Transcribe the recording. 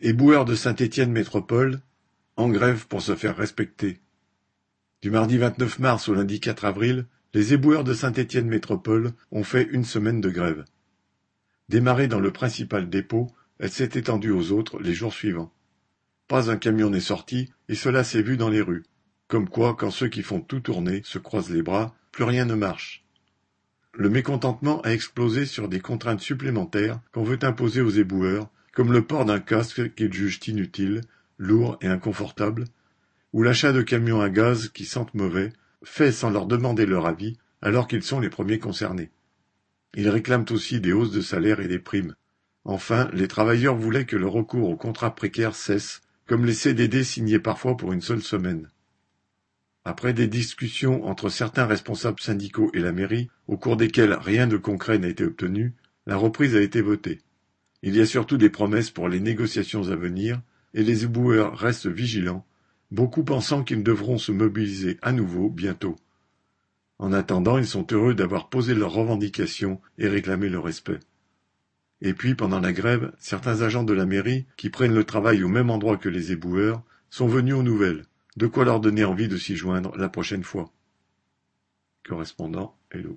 Éboueurs de Saint-Étienne Métropole, en grève pour se faire respecter. Du mardi 29 mars au lundi 4 avril, les éboueurs de Saint-Étienne Métropole ont fait une semaine de grève. Démarrée dans le principal dépôt, elle s'est étendue aux autres les jours suivants. Pas un camion n'est sorti, et cela s'est vu dans les rues. Comme quoi, quand ceux qui font tout tourner se croisent les bras, plus rien ne marche. Le mécontentement a explosé sur des contraintes supplémentaires qu'on veut imposer aux éboueurs, comme le port d'un casque qu'ils jugent inutile, lourd et inconfortable, ou l'achat de camions à gaz qui sentent mauvais, fait sans leur demander leur avis, alors qu'ils sont les premiers concernés. Ils réclament aussi des hausses de salaire et des primes. Enfin, les travailleurs voulaient que le recours aux contrats précaires cesse, comme les CDD signés parfois pour une seule semaine. Après des discussions entre certains responsables syndicaux et la mairie, au cours desquelles rien de concret n'a été obtenu, la reprise a été votée. Il y a surtout des promesses pour les négociations à venir, et les éboueurs restent vigilants, beaucoup pensant qu'ils devront se mobiliser à nouveau bientôt. En attendant, ils sont heureux d'avoir posé leurs revendications et réclamé le respect. Et puis, pendant la grève, certains agents de la mairie, qui prennent le travail au même endroit que les éboueurs, sont venus aux nouvelles, de quoi leur donner envie de s'y joindre la prochaine fois. Correspondant Hello.